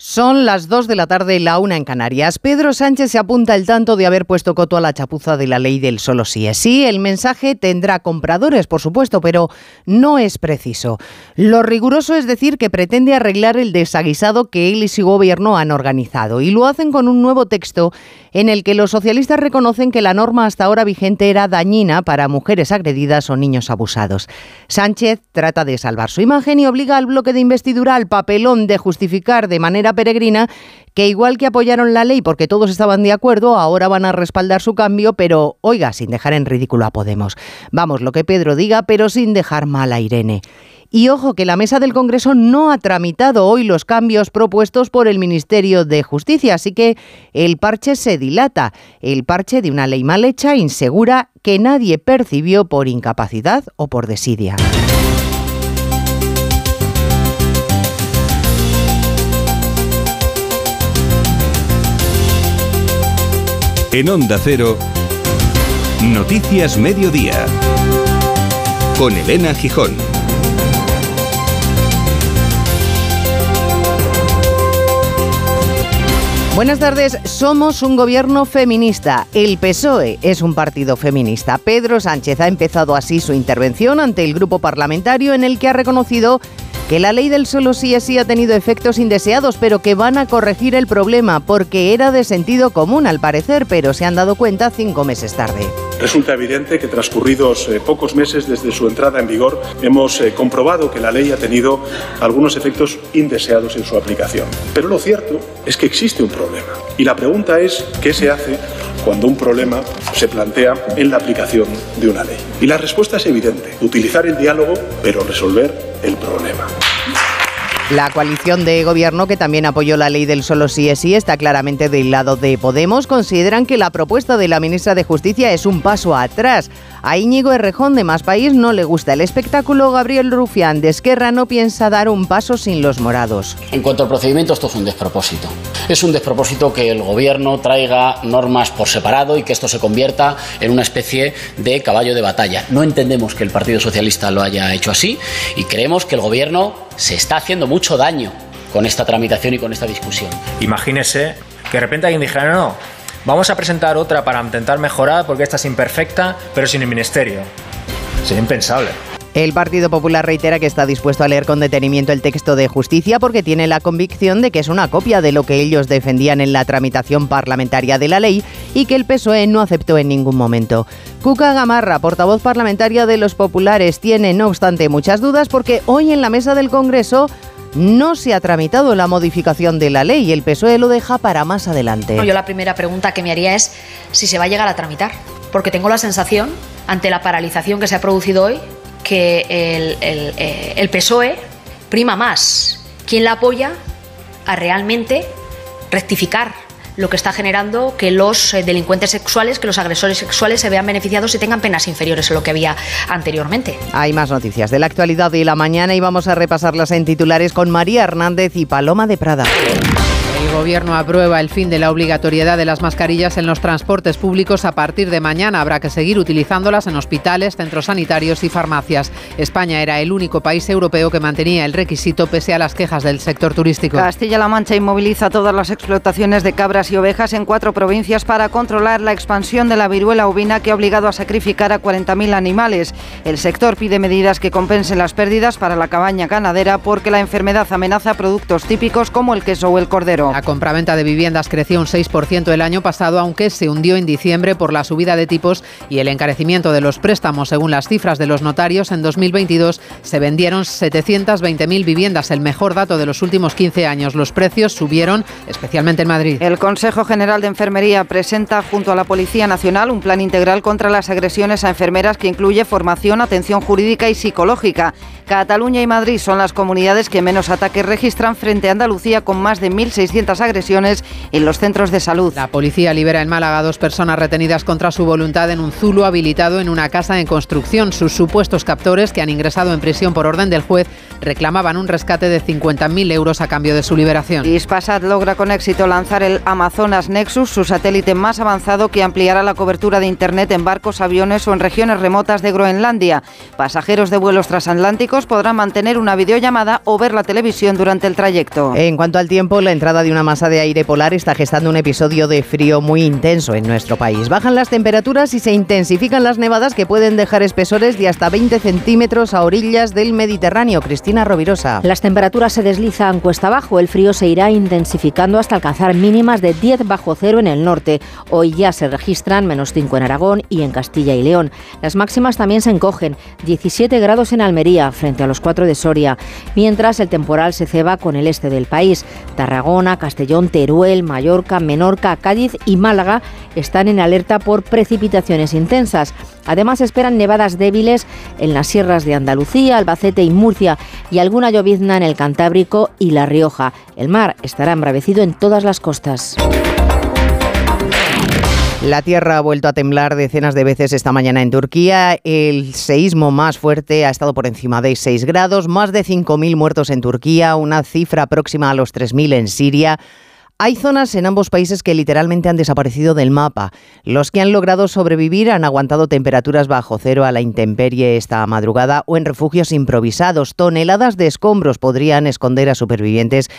Son las 2 de la tarde y la una en Canarias. Pedro Sánchez se apunta el tanto de haber puesto coto a la chapuza de la ley del solo sí es sí. El mensaje tendrá compradores, por supuesto, pero no es preciso. Lo riguroso es decir que pretende arreglar el desaguisado que él y su gobierno han organizado. Y lo hacen con un nuevo texto en el que los socialistas reconocen que la norma hasta ahora vigente era dañina para mujeres agredidas o niños abusados. Sánchez trata de salvar su imagen y obliga al bloque de investidura al papelón de justificar de manera peregrina que igual que apoyaron la ley porque todos estaban de acuerdo, ahora van a respaldar su cambio, pero oiga, sin dejar en ridículo a Podemos. Vamos, lo que Pedro diga, pero sin dejar mal a Irene. Y ojo que la mesa del Congreso no ha tramitado hoy los cambios propuestos por el Ministerio de Justicia, así que el parche se dilata, el parche de una ley mal hecha, insegura, que nadie percibió por incapacidad o por desidia. En Onda Cero, Noticias Mediodía, con Elena Gijón. Buenas tardes, somos un gobierno feminista. El PSOE es un partido feminista. Pedro Sánchez ha empezado así su intervención ante el grupo parlamentario en el que ha reconocido que la ley del solo sí es sí ha tenido efectos indeseados, pero que van a corregir el problema porque era de sentido común al parecer, pero se han dado cuenta cinco meses tarde. Resulta evidente que transcurridos eh, pocos meses desde su entrada en vigor hemos eh, comprobado que la ley ha tenido algunos efectos indeseados en su aplicación. Pero lo cierto es que existe un problema. Y la pregunta es, ¿qué se hace cuando un problema se plantea en la aplicación de una ley? Y la respuesta es evidente, utilizar el diálogo, pero resolver el problema. La coalición de gobierno que también apoyó la ley del solo sí es sí está claramente del lado de Podemos. Consideran que la propuesta de la ministra de Justicia es un paso atrás. A Íñigo Errejón de Más País no le gusta el espectáculo. Gabriel Rufián de Esquerra no piensa dar un paso sin los morados. En cuanto al procedimiento, esto es un despropósito. Es un despropósito que el gobierno traiga normas por separado y que esto se convierta en una especie de caballo de batalla. No entendemos que el Partido Socialista lo haya hecho así y creemos que el gobierno se está haciendo mucho daño con esta tramitación y con esta discusión. Imagínese que de repente alguien dijera, no, no, vamos a presentar otra para intentar mejorar porque esta es imperfecta, pero sin el ministerio. Sería impensable. El Partido Popular reitera que está dispuesto a leer con detenimiento el texto de justicia porque tiene la convicción de que es una copia de lo que ellos defendían en la tramitación parlamentaria de la ley y que el PSOE no aceptó en ningún momento. Cuca Gamarra, portavoz parlamentaria de los populares, tiene no obstante muchas dudas porque hoy en la mesa del Congreso no se ha tramitado la modificación de la ley y el PSOE lo deja para más adelante. Yo la primera pregunta que me haría es si se va a llegar a tramitar, porque tengo la sensación, ante la paralización que se ha producido hoy, que el, eh, PSOE prima más quién la apoya a realmente rectificar lo que está generando que los eh, delincuentes sexuales, que los agresores sexuales se vean beneficiados y tengan penas inferiores a lo que había anteriormente. Hay más noticias de la actualidad de la mañana y vamos a repasarlas en titulares con María Hernández y Paloma de Prada. Gobierno aprueba el fin de la obligatoriedad de las mascarillas en los transportes públicos. A partir de mañana habrá que seguir utilizándolas en hospitales, centros sanitarios y farmacias. España era el único país europeo que mantenía el requisito pese a las quejas del sector turístico. Castilla-La Mancha inmoviliza todas las explotaciones de cabras y ovejas en cuatro provincias para controlar la expansión de la viruela ovina que ha obligado a sacrificar a 40.000 animales. El sector pide medidas que compensen las pérdidas para la cabaña ganadera porque la enfermedad amenaza productos típicos como el queso o el cordero. La compraventa de viviendas creció un 6% el año pasado, aunque se hundió en diciembre por la subida de tipos y el encarecimiento de los préstamos. Según las cifras de los notarios, en 2022 se vendieron 720.000 viviendas, el mejor dato de los últimos 15 años. Los precios subieron, especialmente en Madrid. El Consejo General de Enfermería presenta junto a la Policía Nacional un plan integral contra las agresiones a enfermeras que incluye formación, atención jurídica y psicológica. Cataluña y Madrid son las comunidades que menos ataques registran frente a Andalucía con más de 1.600 agresiones en los centros de salud. La policía libera en Málaga dos personas retenidas contra su voluntad en un zulo habilitado en una casa en construcción. Sus supuestos captores, que han ingresado en prisión por orden del juez, reclamaban un rescate de 50.000 euros a cambio de su liberación. Ispasat logra con éxito lanzar el Amazonas Nexus, su satélite más avanzado que ampliará la cobertura de Internet en barcos, aviones o en regiones remotas de Groenlandia. Pasajeros de vuelos transatlánticos podrán mantener una videollamada o ver la televisión durante el trayecto. En cuanto al tiempo, la entrada de una masa de aire polar está gestando un episodio de frío muy intenso en nuestro país. Bajan las temperaturas y se intensifican las nevadas que pueden dejar espesores de hasta 20 centímetros a orillas del Mediterráneo. Cristina Rovirosa. Las temperaturas se deslizan cuesta abajo. El frío se irá intensificando hasta alcanzar mínimas de 10 bajo cero en el norte. Hoy ya se registran menos 5 en Aragón y en Castilla y León. Las máximas también se encogen. 17 grados en Almería frente a los 4 de Soria. Mientras el temporal se ceba con el este del país. Tarragona, Castellón, Teruel, Mallorca, Menorca, Cádiz y Málaga están en alerta por precipitaciones intensas. Además esperan nevadas débiles en las sierras de Andalucía, Albacete y Murcia y alguna llovizna en el Cantábrico y La Rioja. El mar estará embravecido en todas las costas. La tierra ha vuelto a temblar decenas de veces esta mañana en Turquía. El seísmo más fuerte ha estado por encima de 6 grados, más de 5.000 muertos en Turquía, una cifra próxima a los 3.000 en Siria. Hay zonas en ambos países que literalmente han desaparecido del mapa. Los que han logrado sobrevivir han aguantado temperaturas bajo cero a la intemperie esta madrugada o en refugios improvisados. Toneladas de escombros podrían esconder a supervivientes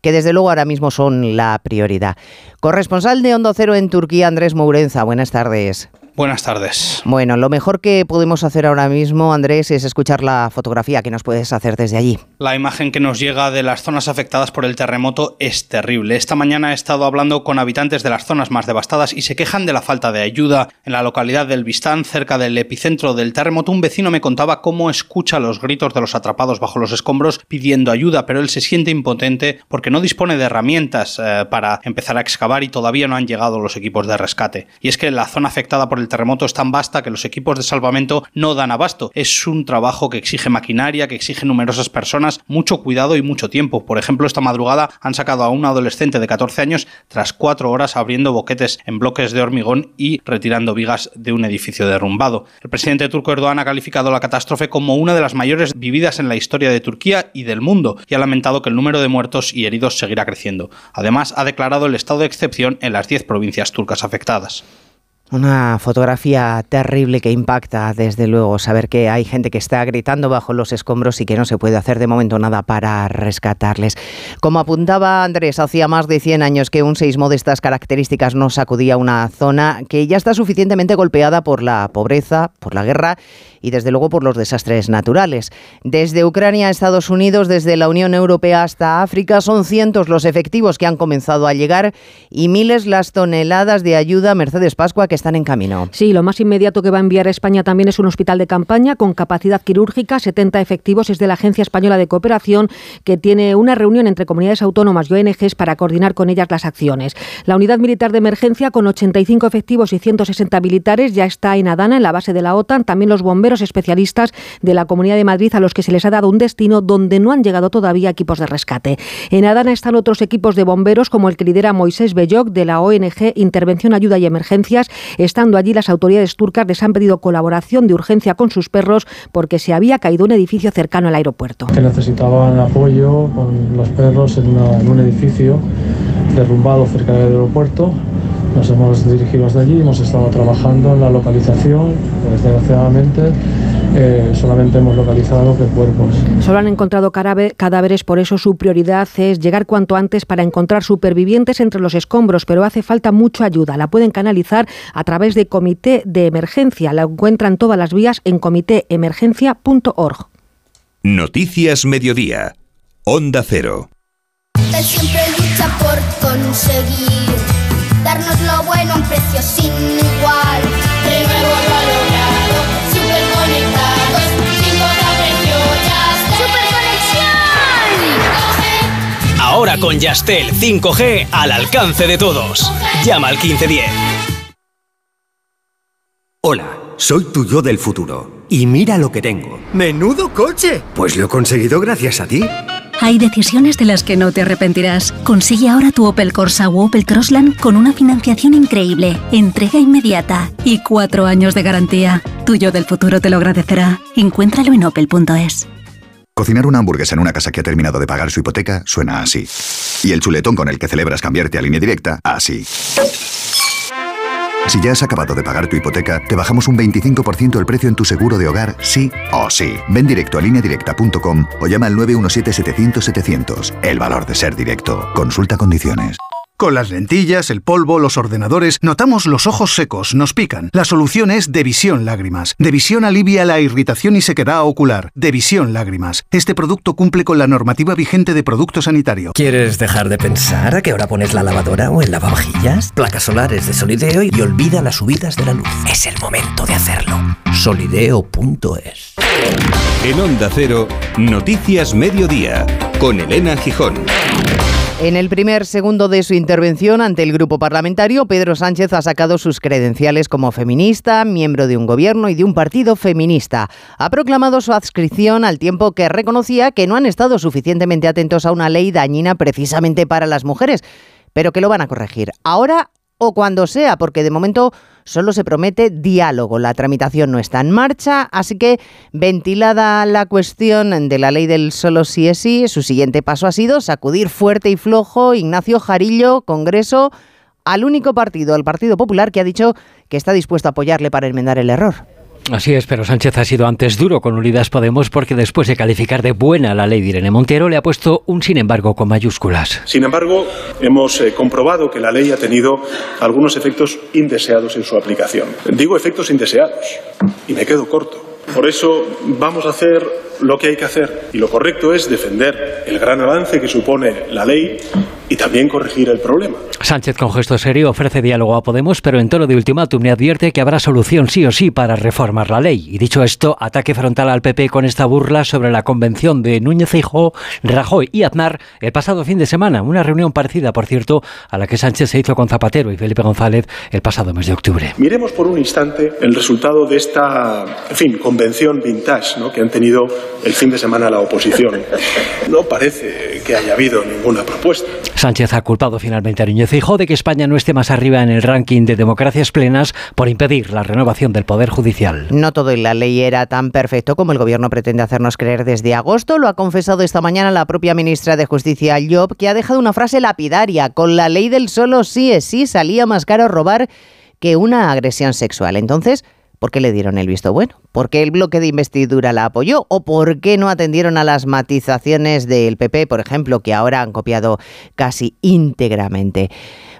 que desde luego ahora mismo son la prioridad. Corresponsal de Hondo Cero en Turquía, Andrés Mourenza, buenas tardes. Buenas tardes. Bueno, lo mejor que podemos hacer ahora mismo, Andrés, es escuchar la fotografía que nos puedes hacer desde allí. La imagen que nos llega de las zonas afectadas por el terremoto es terrible. Esta mañana he estado hablando con habitantes de las zonas más devastadas y se quejan de la falta de ayuda. En la localidad del Bistán, cerca del epicentro del terremoto, un vecino me contaba cómo escucha los gritos de los atrapados bajo los escombros pidiendo ayuda, pero él se siente impotente porque no dispone de herramientas eh, para empezar a excavar y todavía no han llegado los equipos de rescate. Y es que la zona afectada por el terremoto es tan vasta que los equipos de salvamento no dan abasto. Es un trabajo que exige maquinaria, que exige numerosas personas, mucho cuidado y mucho tiempo. Por ejemplo, esta madrugada han sacado a un adolescente de 14 años tras cuatro horas abriendo boquetes en bloques de hormigón y retirando vigas de un edificio derrumbado. El presidente turco Erdogan ha calificado la catástrofe como una de las mayores vividas en la historia de Turquía y del mundo y ha lamentado que el número de muertos y heridos seguirá creciendo. Además, ha declarado el estado de excepción en las 10 provincias turcas afectadas. Una fotografía terrible que impacta, desde luego, saber que hay gente que está gritando bajo los escombros y que no se puede hacer de momento nada para rescatarles. Como apuntaba Andrés, hacía más de 100 años que un seismo de estas características no sacudía una zona que ya está suficientemente golpeada por la pobreza, por la guerra y desde luego por los desastres naturales. Desde Ucrania a Estados Unidos, desde la Unión Europea hasta África, son cientos los efectivos que han comenzado a llegar y miles las toneladas de ayuda Mercedes Pascua que están en camino. Sí, lo más inmediato que va a enviar a España también es un hospital de campaña con capacidad quirúrgica, 70 efectivos, es de la Agencia Española de Cooperación, que tiene una reunión entre comunidades autónomas y ONGs para coordinar con ellas las acciones. La unidad militar de emergencia, con 85 efectivos y 160 militares, ya está en Adana, en la base de la OTAN. También los bomberos especialistas de la Comunidad de Madrid, a los que se les ha dado un destino donde no han llegado todavía equipos de rescate. En Adana están otros equipos de bomberos, como el que lidera Moisés Belloc, de la ONG Intervención, Ayuda y Emergencias, Estando allí, las autoridades turcas les han pedido colaboración de urgencia con sus perros porque se había caído un edificio cercano al aeropuerto. Que necesitaban apoyo con los perros en, en un edificio derrumbado cerca del aeropuerto. Nos hemos dirigido hasta allí, hemos estado trabajando en la localización, desgraciadamente eh, solamente hemos localizado que cuerpos. Solo han encontrado cadáveres, por eso su prioridad es llegar cuanto antes para encontrar supervivientes entre los escombros, pero hace falta mucha ayuda. La pueden canalizar a través de Comité de Emergencia. La encuentran todas las vías en comitéemergencia.org. Noticias Mediodía. Onda Cero. siempre lucha por conseguir darnos lo bueno a un precio sin igual. De nuevo lo ha logrado, precio. Ahora con Yastel 5G al alcance de todos. Llama al 1510. Hola, soy tu yo del futuro. Y mira lo que tengo. ¡Menudo coche! Pues lo he conseguido gracias a ti. Hay decisiones de las que no te arrepentirás. Consigue ahora tu Opel Corsa o Opel Crossland con una financiación increíble, entrega inmediata y cuatro años de garantía. Tuyo del futuro te lo agradecerá. Encuéntralo en opel.es. Cocinar una hamburguesa en una casa que ha terminado de pagar su hipoteca suena así. Y el chuletón con el que celebras cambiarte a línea directa, así. Si ya has acabado de pagar tu hipoteca, te bajamos un 25% el precio en tu seguro de hogar, sí o sí. Ven directo a lineadirecta.com o llama al 917-700-700. El valor de ser directo. Consulta condiciones. Con las lentillas, el polvo, los ordenadores, notamos los ojos secos, nos pican. La solución es Devisión Lágrimas. Devisión alivia la irritación y sequedad ocular. Devisión Lágrimas. Este producto cumple con la normativa vigente de producto sanitario. ¿Quieres dejar de pensar a qué hora pones la lavadora o el lavavajillas? Placas solares de Solideo y olvida las subidas de la luz. Es el momento de hacerlo. Solideo.es. En Onda Cero, Noticias Mediodía, con Elena Gijón. En el primer segundo de su intervención ante el grupo parlamentario, Pedro Sánchez ha sacado sus credenciales como feminista, miembro de un gobierno y de un partido feminista. Ha proclamado su adscripción al tiempo que reconocía que no han estado suficientemente atentos a una ley dañina precisamente para las mujeres, pero que lo van a corregir. Ahora o cuando sea, porque de momento solo se promete diálogo. La tramitación no está en marcha, así que ventilada la cuestión de la ley del solo sí es sí, su siguiente paso ha sido sacudir fuerte y flojo Ignacio Jarillo, Congreso, al único partido, al Partido Popular, que ha dicho que está dispuesto a apoyarle para enmendar el error. Así es, pero Sánchez ha sido antes duro con Unidas Podemos porque después de calificar de buena la ley de Irene Montero le ha puesto un sin embargo con mayúsculas. Sin embargo, hemos eh, comprobado que la ley ha tenido algunos efectos indeseados en su aplicación. Digo efectos indeseados y me quedo corto. Por eso vamos a hacer lo que hay que hacer y lo correcto es defender el gran avance que supone la ley y también corregir el problema. Sánchez, con gesto serio, ofrece diálogo a Podemos, pero en tono de ultimátum le advierte que habrá solución sí o sí para reformar la ley. Y dicho esto, ataque frontal al PP con esta burla sobre la convención de Núñez Feijóo, Rajoy y Aznar el pasado fin de semana. Una reunión parecida, por cierto, a la que Sánchez se hizo con Zapatero y Felipe González el pasado mes de octubre. Miremos por un instante el resultado de esta, en fin, convención vintage ¿no? que han tenido el fin de semana la oposición. No parece que haya habido ninguna propuesta. Sánchez ha culpado finalmente a Núñez Feijóo de que España no esté más arriba en el ranking de democracias plenas por impedir la renovación del Poder Judicial. No todo en la ley era tan perfecto como el gobierno pretende hacernos creer desde agosto. Lo ha confesado esta mañana la propia ministra de Justicia, Job, que ha dejado una frase lapidaria. Con la ley del solo sí es sí salía más caro robar que una agresión sexual. Entonces, ¿Por qué le dieron el visto bueno? ¿Por qué el bloque de investidura la apoyó? ¿O por qué no atendieron a las matizaciones del PP, por ejemplo, que ahora han copiado casi íntegramente?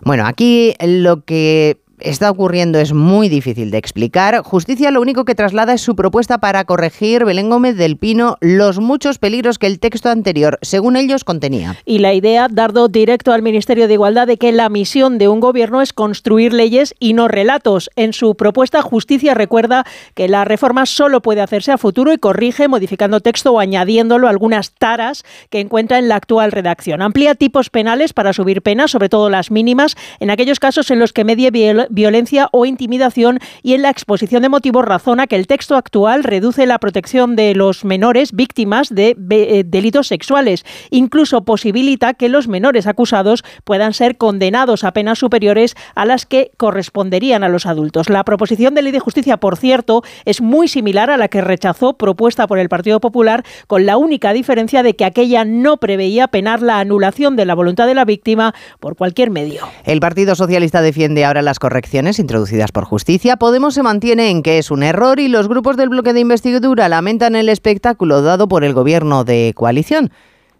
Bueno, aquí lo que está ocurriendo es muy difícil de explicar. Justicia lo único que traslada es su propuesta para corregir, Belén Gómez del Pino, los muchos peligros que el texto anterior, según ellos, contenía. Y la idea, dardo directo al Ministerio de Igualdad de que la misión de un gobierno es construir leyes y no relatos. En su propuesta, Justicia recuerda que la reforma solo puede hacerse a futuro y corrige modificando texto o añadiéndolo algunas taras que encuentra en la actual redacción. Amplía tipos penales para subir penas, sobre todo las mínimas, en aquellos casos en los que medie violencia o intimidación y en la exposición de motivos razona que el texto actual reduce la protección de los menores víctimas de eh, delitos sexuales. Incluso posibilita que los menores acusados puedan ser condenados a penas superiores a las que corresponderían a los adultos. La proposición de ley de justicia, por cierto, es muy similar a la que rechazó propuesta por el Partido Popular, con la única diferencia de que aquella no preveía penar la anulación de la voluntad de la víctima por cualquier medio. El Partido Socialista defiende ahora las correcciones introducidas por justicia, Podemos se mantiene en que es un error y los grupos del bloque de investidura lamentan el espectáculo dado por el gobierno de coalición.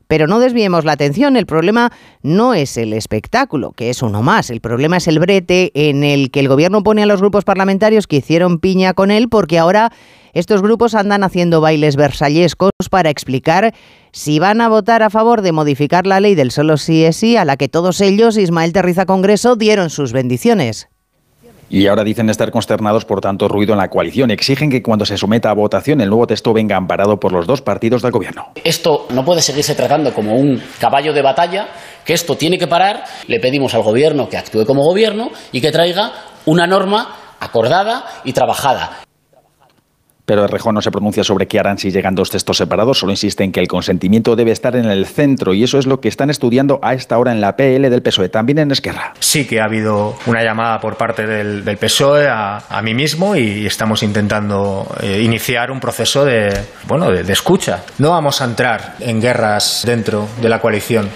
Pero no desviemos la atención, el problema no es el espectáculo, que es uno más, el problema es el brete en el que el gobierno pone a los grupos parlamentarios que hicieron piña con él, porque ahora estos grupos andan haciendo bailes versallescos para explicar si van a votar a favor de modificar la ley del solo sí es sí, a la que todos ellos, Ismael Terriza Congreso, dieron sus bendiciones y ahora dicen estar consternados por tanto ruido en la coalición. Exigen que cuando se someta a votación el nuevo texto venga amparado por los dos partidos del gobierno. Esto no puede seguirse tratando como un caballo de batalla, que esto tiene que parar. Le pedimos al gobierno que actúe como gobierno y que traiga una norma acordada y trabajada pero Rejón no se pronuncia sobre qué harán si llegan dos textos separados, solo insiste en que el consentimiento debe estar en el centro y eso es lo que están estudiando a esta hora en la PL del PSOE, también en Esquerra. Sí que ha habido una llamada por parte del, PSOE a, mí mismo y estamos intentando eh, iniciar un proceso de, bueno, de escucha. No vamos a entrar en guerras dentro de la coalición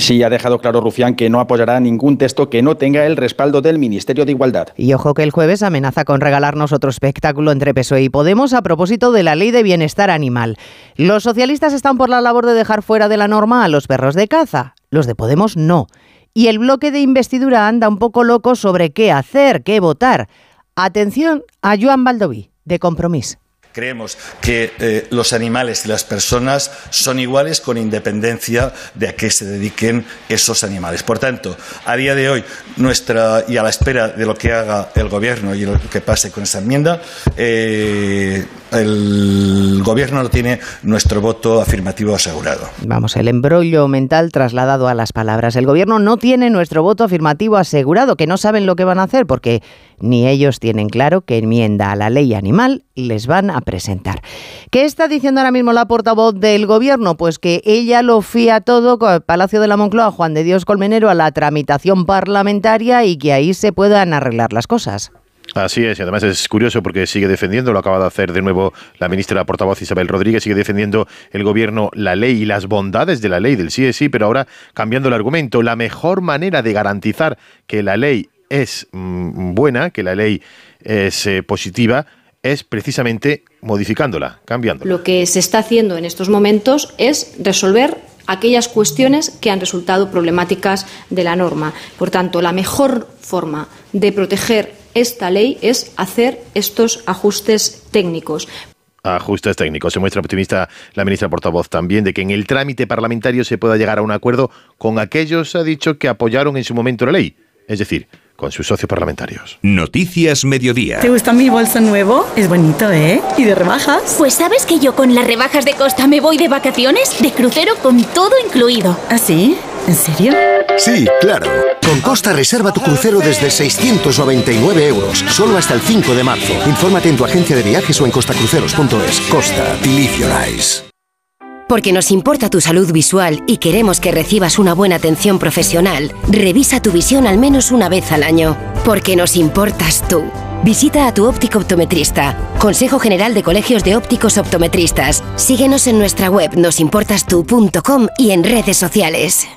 Sí, ha dejado claro Rufián que no apoyará ningún texto que no tenga el respaldo del Ministerio de Igualdad. Y ojo que el jueves amenaza con regalarnos otro espectáculo entre PSOE y Podemos a propósito de la ley de bienestar animal. Los socialistas están por la labor de dejar fuera de la norma a los perros de caza. Los de Podemos no. Y el bloque de investidura anda un poco loco sobre qué hacer, qué votar. Atención a Joan Baldoví, de Compromís. Creemos que eh, los animales y las personas son iguales con independencia de a qué se dediquen esos animales. Por tanto, a día de hoy, nuestra, y a la espera de lo que haga el Gobierno y lo que pase con esa enmienda, eh, el Gobierno no tiene nuestro voto afirmativo asegurado. Vamos, el embrollo mental trasladado a las palabras. El Gobierno no tiene nuestro voto afirmativo asegurado, que no saben lo que van a hacer porque ni ellos tienen claro qué enmienda a la ley animal les van a presentar. ¿Qué está diciendo ahora mismo la portavoz del Gobierno? Pues que ella lo fía todo con el Palacio de la Moncloa, Juan de Dios Colmenero, a la tramitación parlamentaria y que ahí se puedan arreglar las cosas. Así es, y además es curioso porque sigue defendiendo, lo acaba de hacer de nuevo la ministra portavoz Isabel Rodríguez, sigue defendiendo el gobierno la ley y las bondades de la ley del sí, pero ahora cambiando el argumento, la mejor manera de garantizar que la ley es mm, buena, que la ley es eh, positiva, es precisamente modificándola, cambiándola. Lo que se está haciendo en estos momentos es resolver aquellas cuestiones que han resultado problemáticas de la norma. Por tanto, la mejor forma de proteger esta ley es hacer estos ajustes técnicos. Ajustes técnicos. Se muestra optimista la ministra portavoz también de que en el trámite parlamentario se pueda llegar a un acuerdo con aquellos, ha dicho, que apoyaron en su momento la ley. Es decir, con sus socios parlamentarios. Noticias Mediodía. ¿Te gusta mi bolso nuevo? Es bonito, ¿eh? ¿Y de rebajas? Pues sabes que yo con las rebajas de Costa me voy de vacaciones, de crucero con todo incluido. ¿Ah, sí? ¿En serio? Sí, claro. Con Costa reserva tu crucero desde 699 euros, solo hasta el 5 de marzo. Infórmate en tu agencia de viajes o en costacruceros.es. Costa, believe your eyes. Porque nos importa tu salud visual y queremos que recibas una buena atención profesional, revisa tu visión al menos una vez al año. Porque nos importas tú. Visita a tu óptico optometrista. Consejo General de Colegios de Ópticos Optometristas. Síguenos en nuestra web nosimportastu.com y en redes sociales.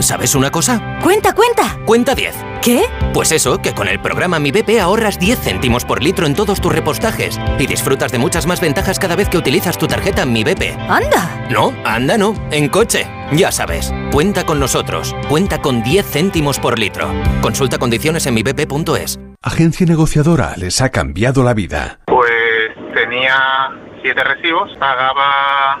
¿Sabes una cosa? Cuenta, cuenta. Cuenta 10. ¿Qué? Pues eso, que con el programa Mi BP ahorras 10 céntimos por litro en todos tus repostajes y disfrutas de muchas más ventajas cada vez que utilizas tu tarjeta Mi BP. ¡Anda! No, anda no, en coche. Ya sabes, cuenta con nosotros. Cuenta con 10 céntimos por litro. Consulta condiciones en mibp.es. Agencia negociadora les ha cambiado la vida. Pues tenía siete recibos, pagaba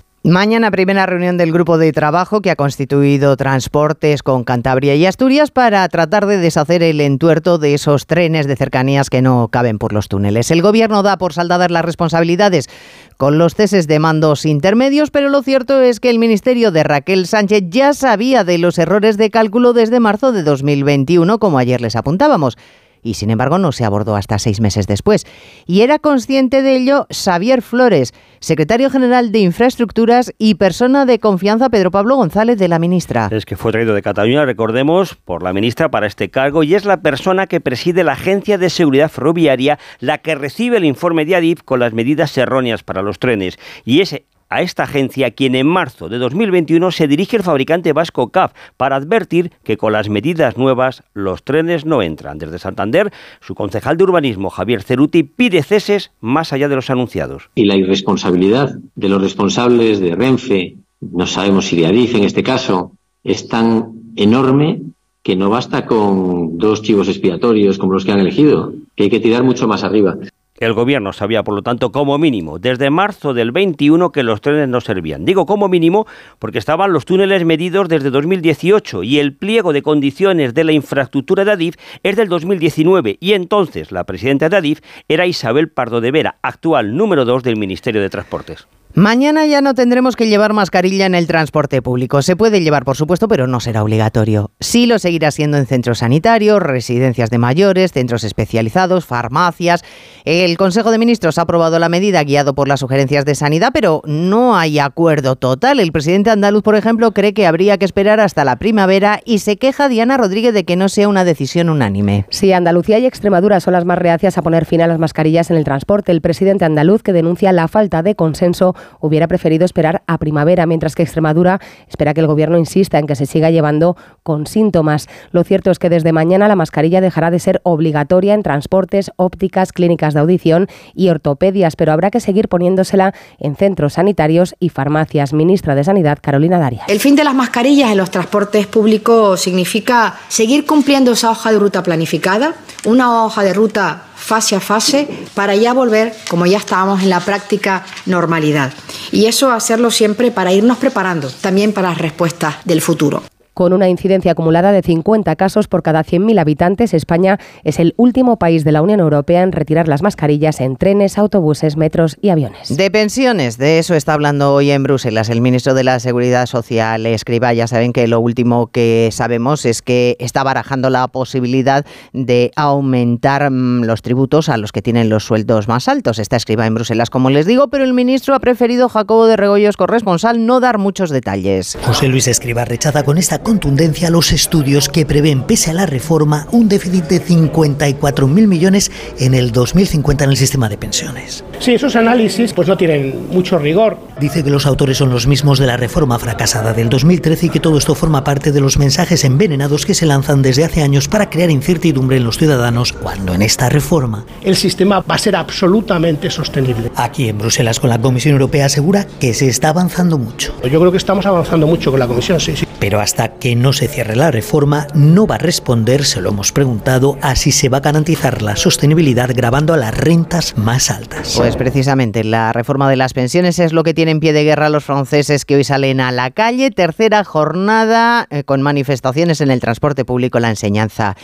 Mañana primera reunión del grupo de trabajo que ha constituido transportes con Cantabria y Asturias para tratar de deshacer el entuerto de esos trenes de cercanías que no caben por los túneles. El gobierno da por saldadas las responsabilidades con los ceses de mandos intermedios, pero lo cierto es que el ministerio de Raquel Sánchez ya sabía de los errores de cálculo desde marzo de 2021, como ayer les apuntábamos y sin embargo no se abordó hasta seis meses después. Y era consciente de ello Xavier Flores, secretario general de Infraestructuras y persona de confianza Pedro Pablo González de la ministra. Es que fue traído de Cataluña, recordemos, por la ministra para este cargo y es la persona que preside la Agencia de Seguridad Ferroviaria la que recibe el informe de ADIF con las medidas erróneas para los trenes. Y ese a esta agencia quien en marzo de 2021 se dirige el fabricante vasco CAF para advertir que con las medidas nuevas los trenes no entran. Desde Santander, su concejal de urbanismo, Javier Ceruti, pide ceses más allá de los anunciados. Y la irresponsabilidad de los responsables de Renfe, no sabemos si de Adif en este caso, es tan enorme que no basta con dos chivos expiatorios como los que han elegido, que hay que tirar mucho más arriba. El gobierno sabía, por lo tanto, como mínimo, desde marzo del 21 que los trenes no servían. Digo como mínimo porque estaban los túneles medidos desde 2018 y el pliego de condiciones de la infraestructura de Adif es del 2019 y entonces la presidenta de Adif era Isabel Pardo de Vera, actual número 2 del Ministerio de Transportes. Mañana ya no tendremos que llevar mascarilla en el transporte público. Se puede llevar, por supuesto, pero no será obligatorio. Sí lo seguirá siendo en centros sanitarios, residencias de mayores, centros especializados, farmacias. El Consejo de Ministros ha aprobado la medida guiado por las sugerencias de sanidad, pero no hay acuerdo total. El presidente andaluz, por ejemplo, cree que habría que esperar hasta la primavera y se queja Diana Rodríguez de que no sea una decisión unánime. Sí, Andalucía y Extremadura son las más reacias a poner fin a las mascarillas en el transporte. El presidente andaluz que denuncia la falta de consenso hubiera preferido esperar a primavera, mientras que Extremadura espera que el Gobierno insista en que se siga llevando con síntomas. Lo cierto es que desde mañana la mascarilla dejará de ser obligatoria en transportes, ópticas, clínicas de audición y ortopedias, pero habrá que seguir poniéndosela en centros sanitarios y farmacias. Ministra de Sanidad, Carolina Daria. El fin de las mascarillas en los transportes públicos significa seguir cumpliendo esa hoja de ruta planificada, una hoja de ruta fase a fase para ya volver, como ya estábamos en la práctica, normalidad. Y eso hacerlo siempre para irnos preparando también para las respuestas del futuro. Con una incidencia acumulada de 50 casos por cada 100.000 habitantes, España es el último país de la Unión Europea en retirar las mascarillas en trenes, autobuses, metros y aviones. De pensiones, de eso está hablando hoy en Bruselas el ministro de la Seguridad Social, Escriba. Ya saben que lo último que sabemos es que está barajando la posibilidad de aumentar mm, los tributos a los que tienen los sueldos más altos. Está Escriba en Bruselas, como les digo, pero el ministro ha preferido, Jacobo de Regoyos, corresponsal, no dar muchos detalles. José Luis Escriba rechaza con esta contundencia los estudios que prevén, pese a la reforma, un déficit de 54.000 millones en el 2050 en el sistema de pensiones. Sí, esos análisis pues no tienen mucho rigor. Dice que los autores son los mismos de la reforma fracasada del 2013 y que todo esto forma parte de los mensajes envenenados que se lanzan desde hace años para crear incertidumbre en los ciudadanos cuando en esta reforma el sistema va a ser absolutamente sostenible. Aquí en Bruselas con la Comisión Europea asegura que se está avanzando mucho. Yo creo que estamos avanzando mucho con la Comisión, sí, sí. Pero hasta que no se cierre la reforma, no va a responder, se lo hemos preguntado, a si se va a garantizar la sostenibilidad grabando a las rentas más altas. Pues precisamente la reforma de las pensiones es lo que tiene en pie de guerra los franceses que hoy salen a la calle. Tercera jornada eh, con manifestaciones en el transporte público, la enseñanza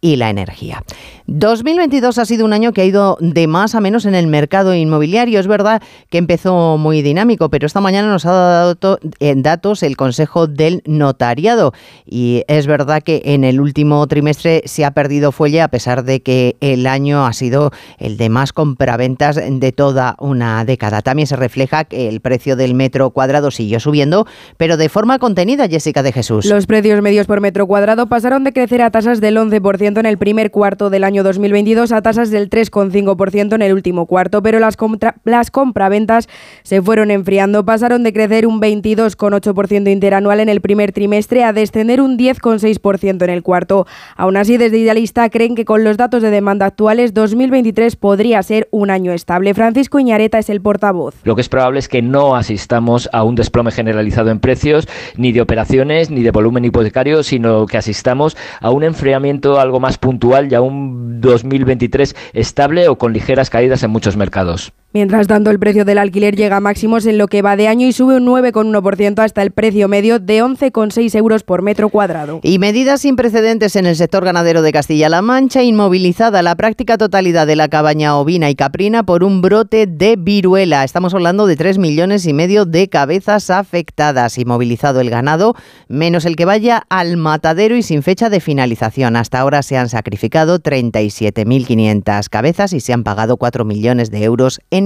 y la energía. 2022 ha sido un año que ha ido de más a menos en el mercado inmobiliario. Es verdad que empezó muy dinámico, pero esta mañana nos ha dado en datos el Consejo del Notariado y es verdad que en el último trimestre se ha perdido fuelle a pesar de que el año ha sido el de más compraventas de toda una década. También se refleja que el precio del metro cuadrado siguió subiendo, pero de forma contenida, Jessica de Jesús. Los precios medios por metro cuadrado pasaron de crecer a tasas del 11% en el primer cuarto del año 2022 a tasas del 3,5% en el último cuarto, pero las, las compraventas se fueron enfriando, pasaron de crecer un 22,8% interanual en el primer trimestre a descender un 10,6% en el cuarto. Aún así, desde Idealista creen que con los datos de demanda actuales, 2023 podría ser un año estable. Francisco Iñareta es el portavoz. Lo que es probable es que no asistamos a un desplome generalizado en precios, ni de operaciones, ni de volumen hipotecario, sino que asistamos a un enfriamiento algo más puntual y a un 2023 estable o con ligeras caídas en muchos mercados. Mientras tanto, el precio del alquiler llega a máximos en lo que va de año y sube un 9,1% hasta el precio medio de 11,6 euros por metro cuadrado. Y medidas sin precedentes en el sector ganadero de Castilla-La Mancha, inmovilizada la práctica totalidad de la cabaña ovina y caprina por un brote de viruela. Estamos hablando de 3 millones y medio de cabezas afectadas. Inmovilizado el ganado, menos el que vaya al matadero y sin fecha de finalización. Hasta ahora se han sacrificado 37.500 cabezas y se han pagado 4 millones de euros en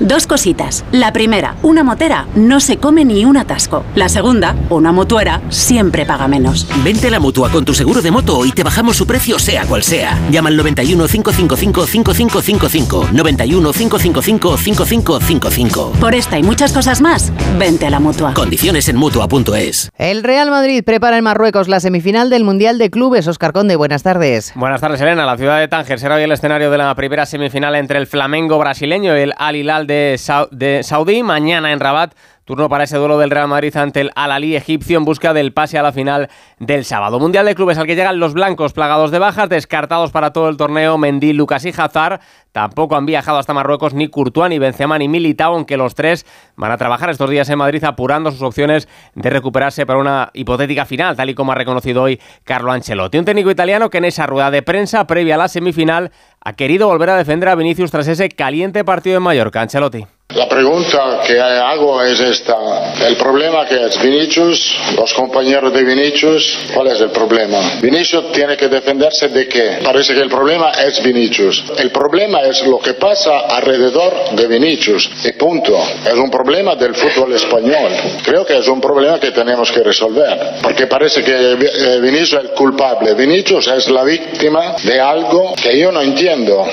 Dos cositas. La primera, una motera no se come ni un atasco. La segunda, una mutuera siempre paga menos. Vente a la mutua con tu seguro de moto y te bajamos su precio sea cual sea. Llama al 91 555 5555. 91 555 5555. Por esta y muchas cosas más, vente a la mutua. Condiciones en mutua.es. El Real Madrid prepara en Marruecos la semifinal del Mundial de Clubes. Oscar Conde, buenas tardes. Buenas tardes, Elena. La ciudad de Tánger será hoy el escenario de la primera semifinal entre el Flamengo brasileño y el Al Hilal de, Sau- de Saudí. Mañana en Rabat. Turno para ese duelo del Real Madrid ante el Al-Ali egipcio en busca del pase a la final del sábado. Mundial de clubes al que llegan los blancos plagados de bajas, descartados para todo el torneo Mendy, Lucas y Hazard. Tampoco han viajado hasta Marruecos ni Courtois, ni Benzema, ni Militao, aunque los tres van a trabajar estos días en Madrid apurando sus opciones de recuperarse para una hipotética final, tal y como ha reconocido hoy Carlo Ancelotti. Un técnico italiano que en esa rueda de prensa previa a la semifinal ha querido volver a defender a Vinicius tras ese caliente partido en Mallorca. Ancelotti. La pregunta que hago es esta. El problema que es Vinicius, los compañeros de Vinicius, ¿cuál es el problema? Vinicius tiene que defenderse de qué? Parece que el problema es Vinicius. El problema es lo que pasa alrededor de Vinicius. Y punto. Es un problema del fútbol español. Creo que es un problema que tenemos que resolver. Porque parece que eh, Vinicius es el culpable. Vinicius es la víctima de algo que yo no entiendo.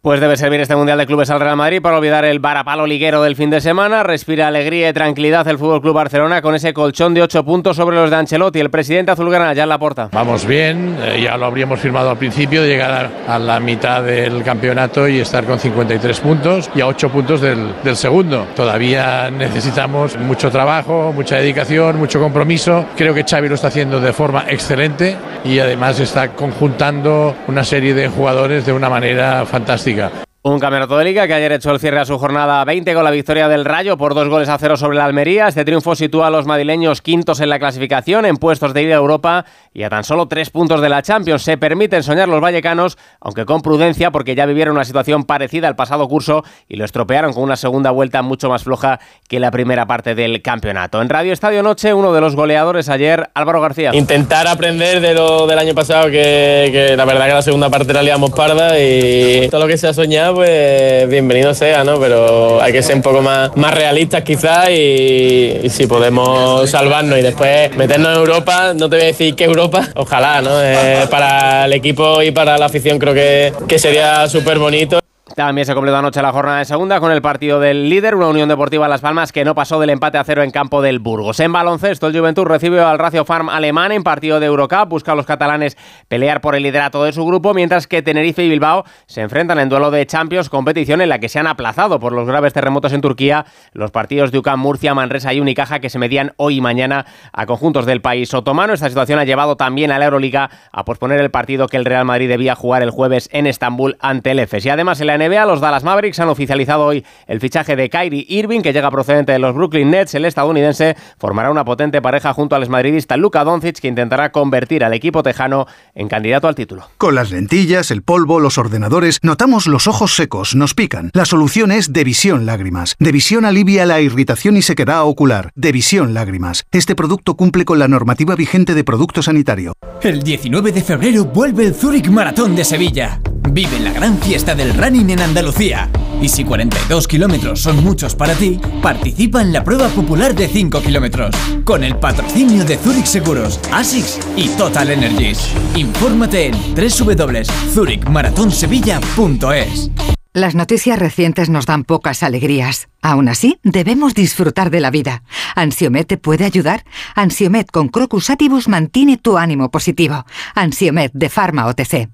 Pues debe servir este Mundial de Clubes al Real Madrid para olvidar el varapalo liguero del fin de semana. Respira alegría y tranquilidad el Fútbol Club Barcelona con ese colchón de 8 puntos sobre los de Ancelotti. El presidente azulgrana ya en la porta. Vamos bien, eh, ya lo habríamos firmado al principio, llegar a, a la mitad del campeonato y estar con 53 puntos y a 8 puntos del, del segundo. Todavía necesitamos mucho trabajo, mucha dedicación, mucho compromiso. Creo que Xavi lo está haciendo de forma excelente y además está conjuntando una serie de jugadores de una manera fantástica fantástica. Un campeonato de liga que ayer echó el cierre a su jornada 20 con la victoria del Rayo por dos goles a cero sobre la Almería. Este triunfo sitúa a los madrileños quintos en la clasificación, en puestos de ida a Europa y a tan solo tres puntos de la Champions. Se permiten soñar los vallecanos, aunque con prudencia, porque ya vivieron una situación parecida al pasado curso y lo estropearon con una segunda vuelta mucho más floja que la primera parte del campeonato. En Radio Estadio Noche, uno de los goleadores ayer, Álvaro García. Intentar aprender de lo del año pasado, que, que la verdad que la segunda parte la liamos parda y todo lo que se ha soñado, pues bienvenido sea, ¿no? Pero hay que ser un poco más, más realistas quizás y, si podemos salvarnos y después meternos en Europa, no te voy a decir que Europa, ojalá, ¿no? Eh, para el equipo y para la afición creo que, que sería súper bonito. También se completó anoche la jornada de segunda con el partido del líder, una Unión Deportiva Las Palmas que no pasó del empate a cero en campo del Burgos. En baloncesto, el Juventud recibe al Racio Farm alemán en partido de Eurocup. Busca a los catalanes pelear por el liderato de su grupo, mientras que Tenerife y Bilbao se enfrentan en duelo de Champions, competición en la que se han aplazado por los graves terremotos en Turquía los partidos de UCAM, Murcia, Manresa y Unicaja que se medían hoy y mañana a conjuntos del país otomano. Esta situación ha llevado también a la Euroliga a posponer el partido que el Real Madrid debía jugar el jueves en Estambul ante el EFES. Y además en la NBA, los Dallas Mavericks han oficializado hoy el fichaje de Kyrie Irving, que llega procedente de los Brooklyn Nets. El estadounidense formará una potente pareja junto al exmadridista Luka Doncic, que intentará convertir al equipo tejano en candidato al título. Con las lentillas, el polvo, los ordenadores, notamos los ojos secos, nos pican. La solución es Devisión Lágrimas. Devisión alivia la irritación y sequedad ocular. Devisión Lágrimas. Este producto cumple con la normativa vigente de producto sanitario. El 19 de febrero vuelve el Zurich Maratón de Sevilla. Vive la gran fiesta del running en Andalucía. Y si 42 kilómetros son muchos para ti, participa en la prueba popular de 5 kilómetros. Con el patrocinio de Zurich Seguros, ASICS y Total Energies. Infórmate en www.zurichmaratonsevilla.es. Las noticias recientes nos dan pocas alegrías. Aún así, debemos disfrutar de la vida. ¿Ansiomet te puede ayudar? Ansiomet con Crocus Atibus mantiene tu ánimo positivo. Ansiomet de Pharma OTC.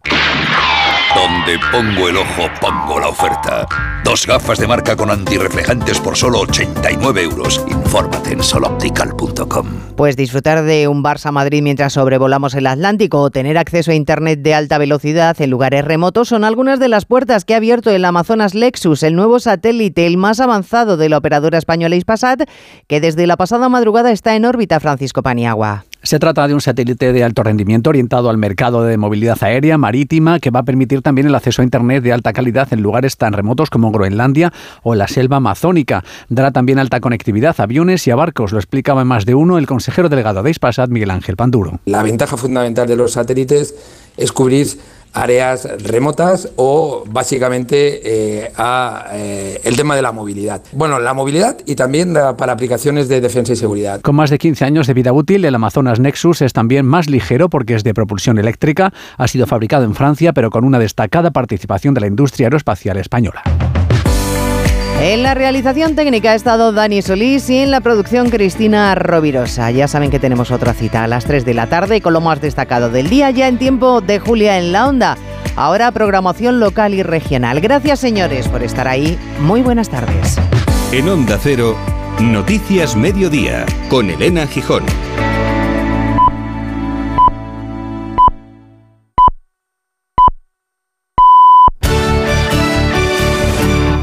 Donde pongo el ojo, pongo la oferta. Dos gafas de marca con antirreflejantes por solo 89 euros. Infórmate en soloptical.com. Pues disfrutar de un Barça Madrid mientras sobrevolamos el Atlántico o tener acceso a Internet de alta velocidad en lugares remotos son algunas de las puertas que ha abierto el Amazonas Lexus, el nuevo satélite, el más avanzado de la operadora española Ispasat, que desde la pasada madrugada está en órbita Francisco Paniagua. Se trata de un satélite de alto rendimiento orientado al mercado de movilidad aérea marítima que va a permitir también el acceso a Internet de alta calidad en lugares tan remotos como Groenlandia o la selva amazónica. Dará también alta conectividad a aviones y a barcos, lo explicaba en más de uno el consejero delegado de Ispasat, Miguel Ángel Panduro. La ventaja fundamental de los satélites es cubrir áreas remotas o básicamente eh, a eh, el tema de la movilidad. Bueno, la movilidad y también para aplicaciones de defensa y seguridad. Con más de 15 años de vida útil, el Amazonas Nexus es también más ligero porque es de propulsión eléctrica, ha sido fabricado en Francia, pero con una destacada participación de la industria aeroespacial española. En la realización técnica ha estado Dani Solís y en la producción Cristina Rovirosa. Ya saben que tenemos otra cita a las 3 de la tarde con lo más destacado del día ya en tiempo de Julia en la Onda. Ahora programación local y regional. Gracias señores por estar ahí. Muy buenas tardes. En Onda Cero, Noticias Mediodía con Elena Gijón.